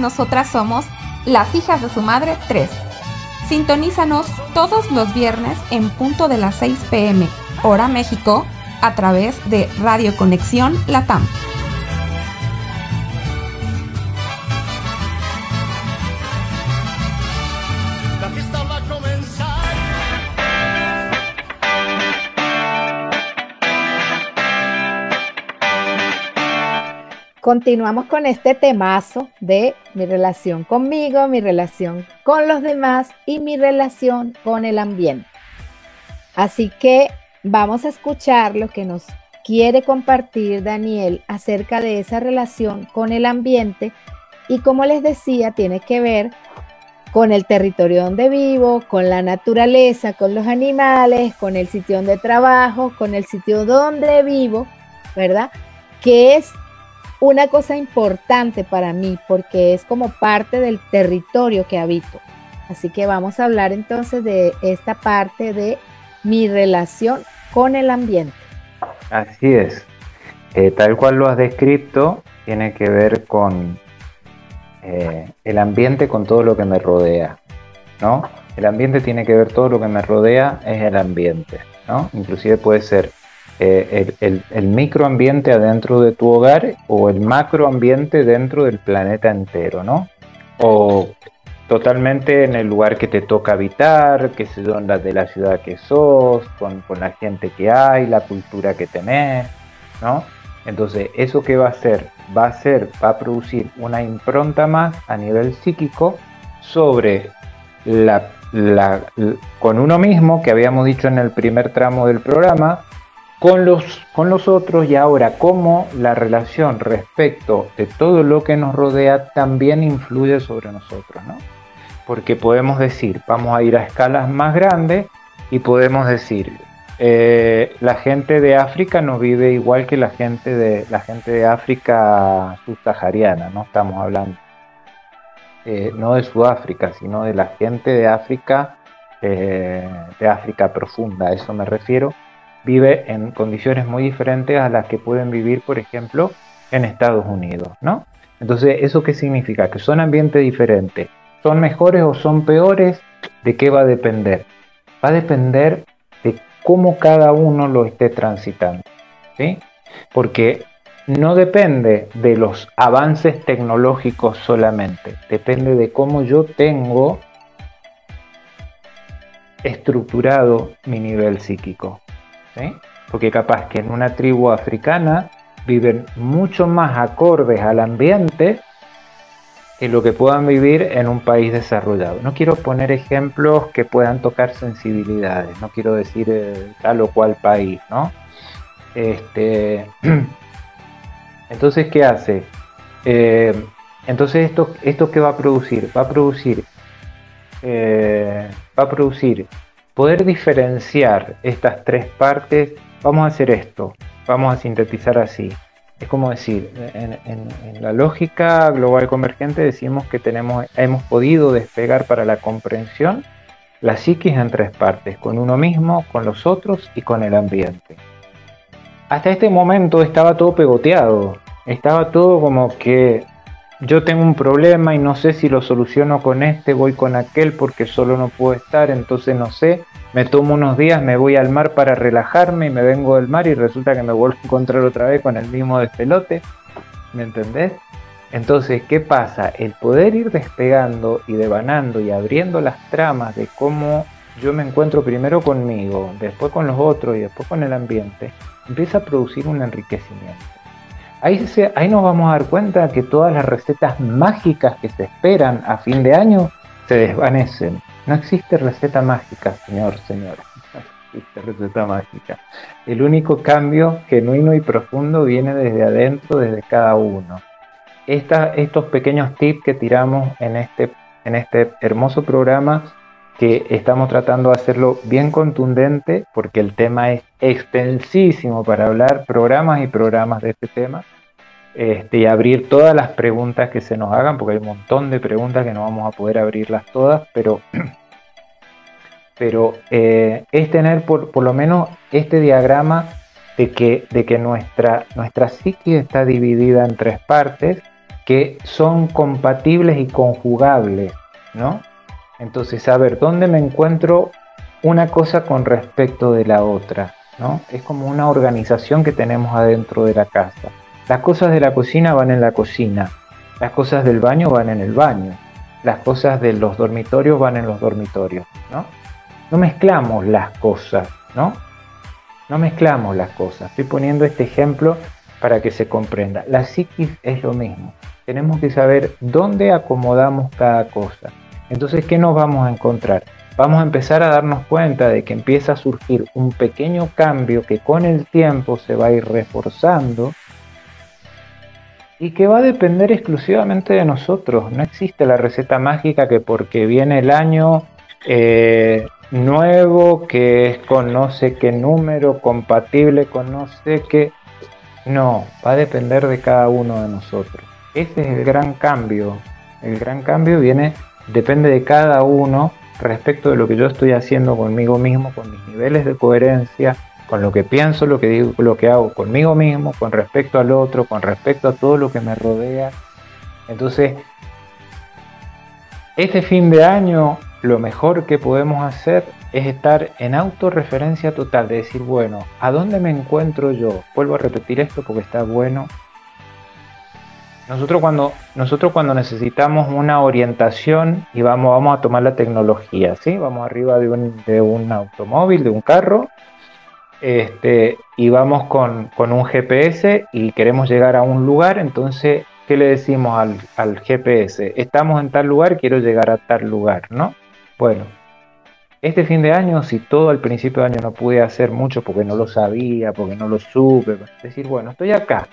Nosotras somos las hijas de su madre 3. Sintonízanos todos los viernes en punto de las 6 pm, hora México, a través de Radio Conexión Latam. Continuamos con este temazo de mi relación conmigo, mi relación con los demás y mi relación con el ambiente. Así que vamos a escuchar lo que nos quiere compartir Daniel acerca de esa relación con el ambiente y como les decía, tiene que ver con el territorio donde vivo, con la naturaleza, con los animales, con el sitio donde trabajo, con el sitio donde vivo, ¿verdad? Que es una cosa importante para mí porque es como parte del territorio que habito. Así que vamos a hablar entonces de esta parte de mi relación con el ambiente. Así es. Eh, tal cual lo has descrito, tiene que ver con eh, el ambiente, con todo lo que me rodea, ¿no? El ambiente tiene que ver todo lo que me rodea, es el ambiente, ¿no? Inclusive puede ser eh, el, el- el microambiente adentro de tu hogar o el macroambiente dentro del planeta entero, ¿no? O totalmente en el lugar que te toca habitar, que en la de la ciudad que sos, con, la gente que hay, la cultura que tenés, ¿no? Entonces, ¿eso qué va a hacer? Va a ser, va a producir una impronta más a nivel psíquico sobre la, con uno mismo, que habíamos dicho en el primer tramo del programa, con los, con los otros y ahora cómo la relación respecto de todo lo que nos rodea también influye sobre nosotros, ¿no? Porque podemos decir, vamos a ir a escalas más grandes y podemos decir, eh, la gente de África no vive igual que la gente de la gente de África subsahariana, no estamos hablando eh, no de Sudáfrica, sino de la gente de África, eh, de África profunda, a eso me refiero, vive en condiciones muy diferentes a las que pueden vivir, por ejemplo, en Estados Unidos, ¿no? Entonces, ¿eso qué significa? Que son ambientes diferentes. ¿Son mejores o son peores? ¿De qué va a depender? Va a depender de cómo cada uno lo esté transitando, ¿sí? Porque no depende de los avances tecnológicos solamente, depende de cómo yo tengo estructurado mi nivel psíquico. ¿Sí? Porque capaz que en una tribu africana viven mucho más acordes al ambiente que lo que puedan vivir en un país desarrollado. No quiero poner ejemplos que puedan tocar sensibilidades, no quiero decir eh, tal o cual país, ¿no? Este, entonces, ¿qué hace? Eh, entonces, ¿esto, ¿esto qué va a producir? Va a producir, eh, va a producir poder diferenciar estas tres partes. Vamos a hacer esto, vamos a sintetizar así. Es como decir, en, la lógica global convergente decimos que tenemos, hemos podido despegar para la comprensión la psiquis en tres partes, con uno mismo, con los otros y con el ambiente. Hasta este momento estaba todo pegoteado, estaba todo como que yo tengo un problema y no sé si lo soluciono con este, voy con aquel porque solo no puedo estar, entonces no sé, me tomo unos días, me voy al mar para relajarme y me vengo del mar y resulta que me vuelvo a encontrar otra vez con el mismo despelote, ¿me entendés? Entonces, ¿qué pasa? El poder ir despegando y devanando y abriendo las tramas de cómo yo me encuentro primero conmigo, después con los otros y después con el ambiente, empieza a producir un enriquecimiento. Ahí, nos vamos a dar cuenta que todas las recetas mágicas que se esperan a fin de año se desvanecen. No existe receta mágica, señor, señora. No existe receta mágica. El único cambio genuino y profundo viene desde adentro, desde cada uno. estos pequeños tips que tiramos en este, en este hermoso programa, que estamos tratando de hacerlo bien contundente, porque el tema es extensísimo para hablar programas y programas de este tema este, y abrir todas las preguntas que se nos hagan, porque hay un montón de preguntas que no vamos a poder abrirlas todas, pero, pero eh, es tener por, por, lo menos este diagrama de que, de que nuestra, nuestra psique está dividida en tres partes que son compatibles y conjugables, ¿no? Entonces, saber dónde me encuentro una cosa con respecto de la otra, ¿no? Es como una organización que tenemos adentro de la casa. Las cosas de la cocina van en la cocina, las cosas del baño van en el baño, las cosas de los dormitorios van en los dormitorios, ¿no? No mezclamos las cosas, ¿no? No mezclamos las cosas. Estoy poniendo este ejemplo para que se comprenda. La psiquis es lo mismo. Tenemos que saber dónde acomodamos cada cosa. Entonces, ¿qué nos vamos a encontrar? Vamos a empezar a darnos cuenta de que empieza a surgir un pequeño cambio que con el tiempo se va a ir reforzando y que va a depender exclusivamente de nosotros. No existe la receta mágica que porque viene el año eh, nuevo, que es con no sé qué número, compatible con no sé qué. No, va a depender de cada uno de nosotros. Ese es el gran cambio. El gran cambio viene, depende de cada uno respecto de lo que yo estoy haciendo conmigo mismo, con mis niveles de coherencia, con lo que pienso, lo que digo, lo que hago conmigo mismo, con respecto al otro, con respecto a todo lo que me rodea. Entonces, este fin de año lo mejor que podemos hacer es estar en autorreferencia total, de decir, bueno, ¿a dónde me encuentro yo? Vuelvo a repetir esto porque está bueno. Nosotros cuando, nosotros cuando necesitamos una orientación y vamos, vamos a tomar la tecnología, ¿sí? Vamos arriba de un, de un automóvil, de un carro, este, y vamos con, un GPS y queremos llegar a un lugar, entonces, ¿qué le decimos al, GPS? Estamos en tal lugar, quiero llegar a tal lugar, ¿no? Bueno, este fin de año, si todo al principio de año no pude hacer mucho porque no lo sabía, porque no lo supe, decir, bueno, estoy acá.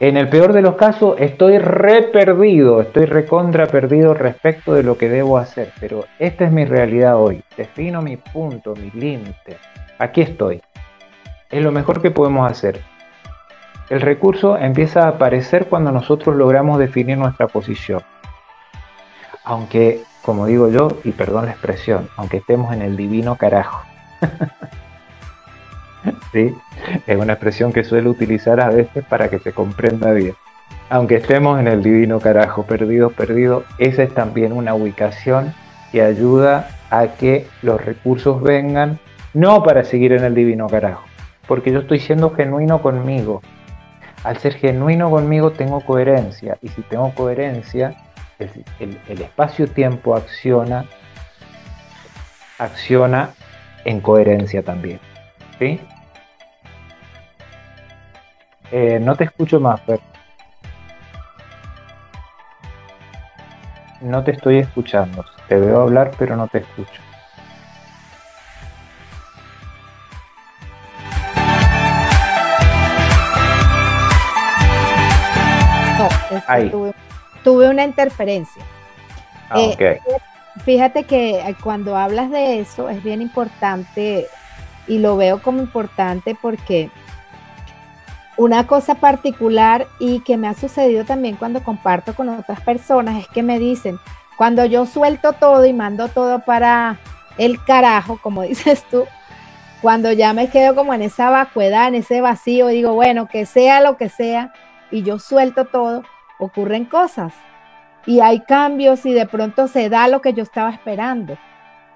En el peor de los casos, estoy re perdido, estoy recontra perdido respecto de lo que debo hacer, pero esta es mi realidad hoy. Defino mi punto, mi límite. Aquí estoy es lo mejor que podemos hacer. El recurso empieza a aparecer cuando nosotros logramos definir nuestra posición. Aunque, como digo yo, y perdón la expresión, aunque estemos en el divino carajo. ¿Sí? Es una expresión que suelo utilizar a veces para que se comprenda bien. Aunque estemos en el divino carajo, perdidos, perdidos, esa es también una ubicación que ayuda a que los recursos vengan, no para seguir en el divino carajo, porque yo estoy siendo genuino conmigo. Al ser genuino conmigo tengo coherencia y si tengo coherencia, el, espacio-tiempo acciona, acciona en coherencia también. ¿sí? Eh, no te escucho más, Fer. no te estoy escuchando. Te veo hablar, pero no te escucho. No, tuve, una interferencia. Ah, eh, fíjate que eh, cuando hablas de eso es bien importante y lo veo como importante porque una cosa particular y que me ha sucedido también cuando comparto con otras personas es que me dicen, cuando yo suelto todo y mando todo para el carajo, como dices tú, cuando ya me quedo como en esa vacuidad, en ese vacío, digo, bueno, que sea lo que sea, y yo suelto todo, ocurren cosas. Y hay cambios y de pronto se da lo que yo estaba esperando.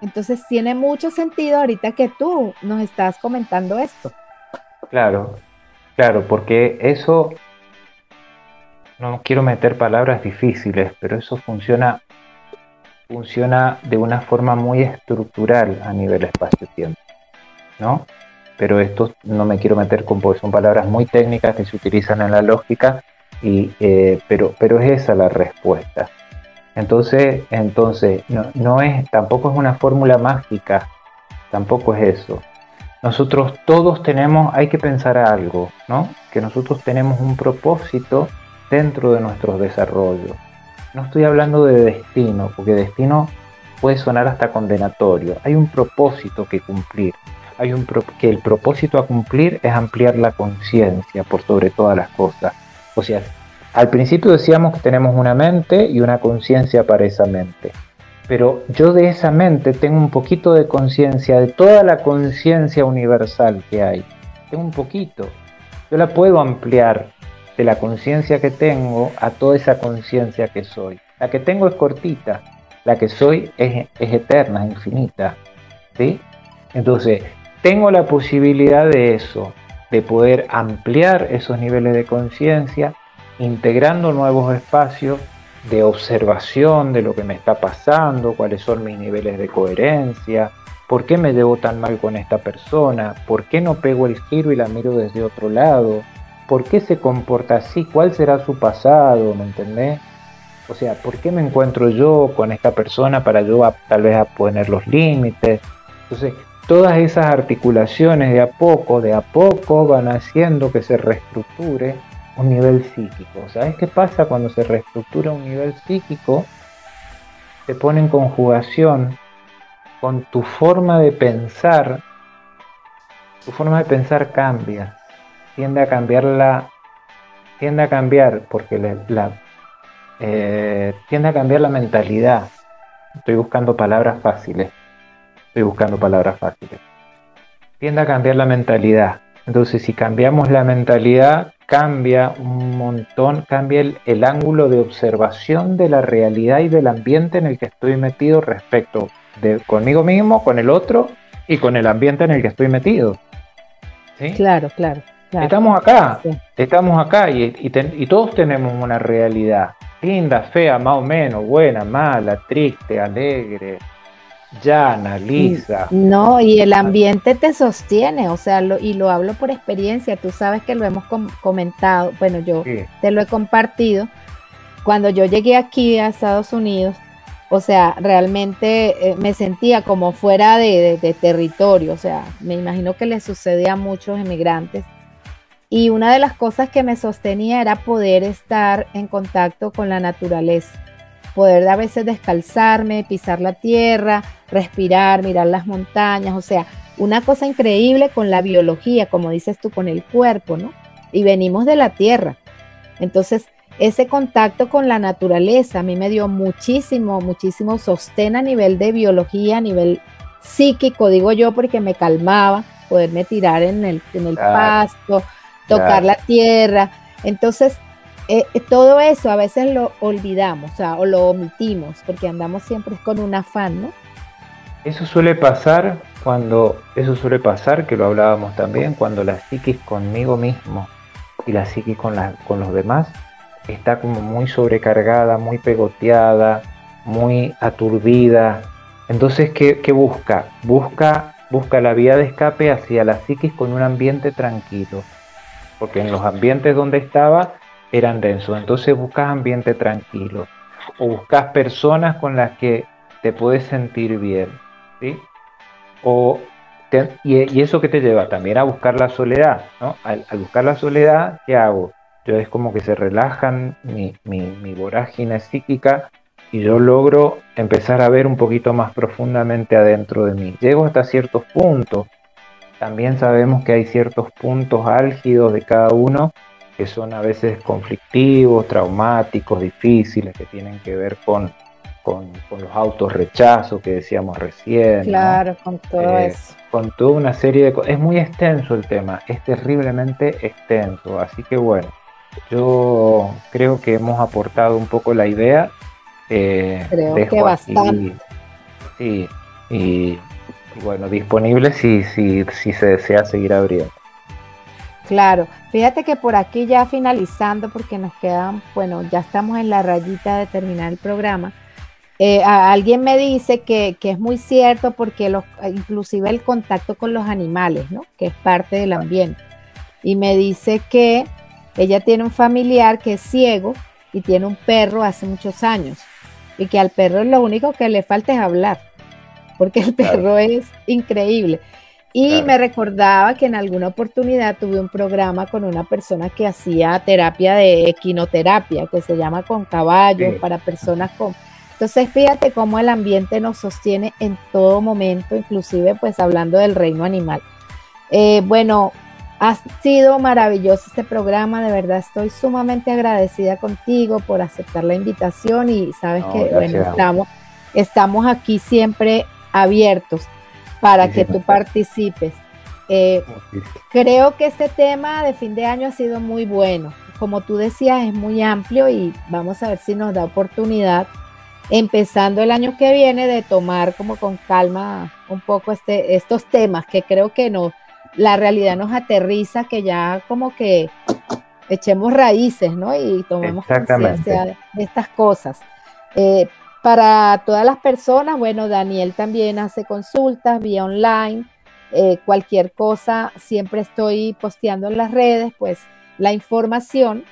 Entonces tiene mucho sentido ahorita que tú nos estás comentando esto. Claro, claro, porque eso, no quiero meter palabras difíciles, pero eso funciona, funciona de una forma muy estructural a nivel espacio-tiempo, ¿no? Pero esto no me quiero meter con, porque son palabras muy técnicas que se utilizan en la lógica, y, eh, pero, pero es esa la respuesta. Entonces, entonces no, no es, tampoco es una fórmula mágica, tampoco es eso. Nosotros todos tenemos, hay que pensar algo, ¿no? Que nosotros tenemos un propósito dentro de nuestros desarrollos. No estoy hablando de destino, porque destino puede sonar hasta condenatorio. Hay un propósito que cumplir. Hay un que el propósito a cumplir es ampliar la conciencia por sobre todas las cosas. O sea, al principio decíamos que tenemos una mente y una conciencia para esa mente. Pero yo de esa mente tengo un poquito de conciencia de toda la conciencia universal que hay. Tengo un poquito. Yo la puedo ampliar de la conciencia que tengo a toda esa conciencia que soy. La que tengo es cortita, la que soy es, eterna, infinita. ¿sí? Entonces, tengo la posibilidad de eso, de poder ampliar esos niveles de conciencia integrando nuevos espacios de observación de lo que me está pasando, cuáles son mis niveles de coherencia, por qué me debo tan mal con esta persona, por qué no pego el giro y la miro desde otro lado, por qué se comporta así, cuál será su pasado, ¿me entendés? O sea, ¿por qué me encuentro yo con esta persona para yo tal vez a poner los límites? Entonces, todas esas articulaciones de a poco, de a poco van haciendo que se reestructure un nivel psíquico. ¿Sabes qué pasa cuando se reestructura un nivel psíquico? Se pone en conjugación con tu forma de pensar. Tu forma de pensar cambia. Tiende a cambiar la. Tiende a cambiar porque la, eh, tiende a cambiar la mentalidad. Estoy buscando palabras fáciles. Estoy buscando palabras fáciles. Tiende a cambiar la mentalidad. Entonces, si cambiamos la mentalidad, cambia un montón, cambia el, ángulo de observación de la realidad y del ambiente en el que estoy metido respecto de conmigo mismo, con el otro y con el ambiente en el que estoy metido. Claro, claro, Estamos acá, estamos acá y, y todos tenemos una realidad linda, fea, más o menos, buena, mala, triste, alegre, llana, lisa. No, y el ambiente te sostiene, o sea, y lo hablo por experiencia, tú sabes que lo hemos comentado, bueno, yo te lo he compartido. Cuando yo llegué aquí a Estados Unidos, o sea, realmente eh, me sentía como fuera de, de, territorio, o sea, me imagino que le sucedía a muchos emigrantes. Y una de las cosas que me sostenía era poder estar en contacto con la naturaleza poder a veces descalzarme, pisar la tierra, respirar, mirar las montañas, o sea, una cosa increíble con la biología, como dices tú, con el cuerpo, ¿no? Y venimos de la tierra. Entonces, ese contacto con la naturaleza a mí me dio muchísimo, muchísimo sostén a nivel de biología, a nivel psíquico, digo yo, porque me calmaba, poderme tirar en el, en el pasto, tocar la tierra. Entonces, eh, eh, todo eso a veces lo olvidamos o, lo omitimos porque andamos siempre con un afán, ¿no? Eso suele pasar cuando, eso suele pasar, que lo hablábamos también, cuando la psiquis conmigo mismo y la psiquis con los demás está como muy sobrecargada, muy pegoteada, muy aturdida. Entonces, ¿qué, qué busca? Busca busca la vía de escape hacia la psiquis con un ambiente tranquilo. Porque en los ambientes donde estaba eran densos. Entonces buscas ambiente tranquilo. o buscas personas con las que te puedes sentir bien, ¿sí? O y, eso que te lleva también a buscar la soledad, ¿no? Al, buscar la soledad, ¿qué hago? Yo es como que se relajan mi, mi, vorágine psíquica y yo logro empezar a ver un poquito más profundamente adentro de mí. Llego hasta ciertos puntos. También sabemos que hay ciertos puntos álgidos de cada uno que son a veces conflictivos, traumáticos, difíciles, que tienen que ver con, con, los autos rechazos que decíamos recién. Claro, con todo eh, eso. Con toda una serie de cosas. Es muy extenso el tema, es terriblemente extenso. Así que bueno, yo creo que hemos aportado un poco la idea. Eh, creo que bastante. sí, y, bueno, disponible si, si, si se desea seguir abriendo. Claro, fíjate que por aquí ya finalizando, porque nos quedan, bueno, ya estamos en la rayita de terminar el programa. Eh, alguien me dice que, es muy cierto porque los, inclusive el contacto con los animales, ¿no? Que es parte del ambiente. Y me dice que ella tiene un familiar que es ciego y tiene un perro hace muchos años. Y que al perro lo único que le falta es hablar, porque el perro es increíble. Y me recordaba que en alguna oportunidad tuve un programa con una persona que hacía terapia de equinoterapia, que se llama con caballos, para personas con... Entonces fíjate cómo el ambiente nos sostiene en todo momento, inclusive pues hablando del reino animal. Eh, bueno, ha sido maravilloso este programa, de verdad estoy sumamente agradecida contigo por aceptar la invitación y sabes que bueno, estamos, estamos aquí siempre abiertos para que tú participes. Eh, creo que este tema de fin de año ha sido muy bueno. Como tú decías, es muy amplio y vamos a ver si nos da oportunidad, empezando el año que viene, de tomar como con calma un poco este, estos temas que creo que no, la realidad nos aterriza, que ya como que echemos raíces, ¿no? Y tomemos conciencia de, estas cosas. Eh, para todas las personas, bueno, Daniel también hace consultas vía online. Eh, cualquier cosa, siempre estoy posteando en las redes, pues la información.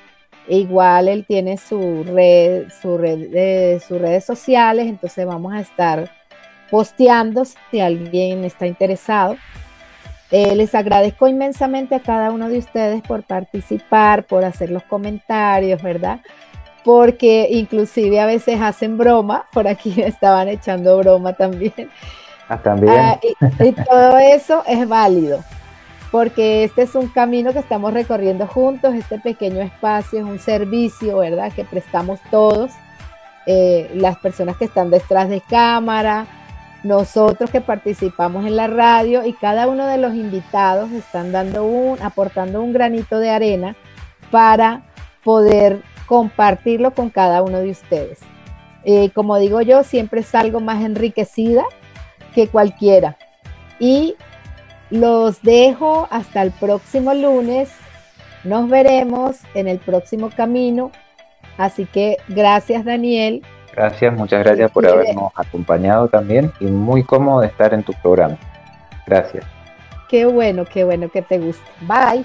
E igual él tiene su red, su red, de sus redes sociales, entonces vamos a estar posteando si alguien está interesado. Eh, les agradezco inmensamente a cada uno de ustedes por participar, por hacer los comentarios, ¿verdad? Porque inclusive a veces hacen broma, por aquí estaban echando broma también. Ah, también. Ah, y, todo eso es válido, porque este es un camino que estamos recorriendo juntos, este pequeño espacio es un servicio, ¿verdad? Que prestamos todos, eh, las personas que están detrás de cámara, nosotros que participamos en la radio y cada uno de los invitados están dando un, aportando un granito de arena para poder compartirlo con cada uno de ustedes. Eh, como digo yo, siempre salgo más enriquecida que cualquiera. Y los dejo hasta el próximo lunes. Nos veremos en el próximo camino. Así que gracias Daniel. Gracias, muchas gracias por habernos acompañado también y muy cómodo de estar en tu programa. Gracias. Qué bueno, qué bueno que te guste. Bye.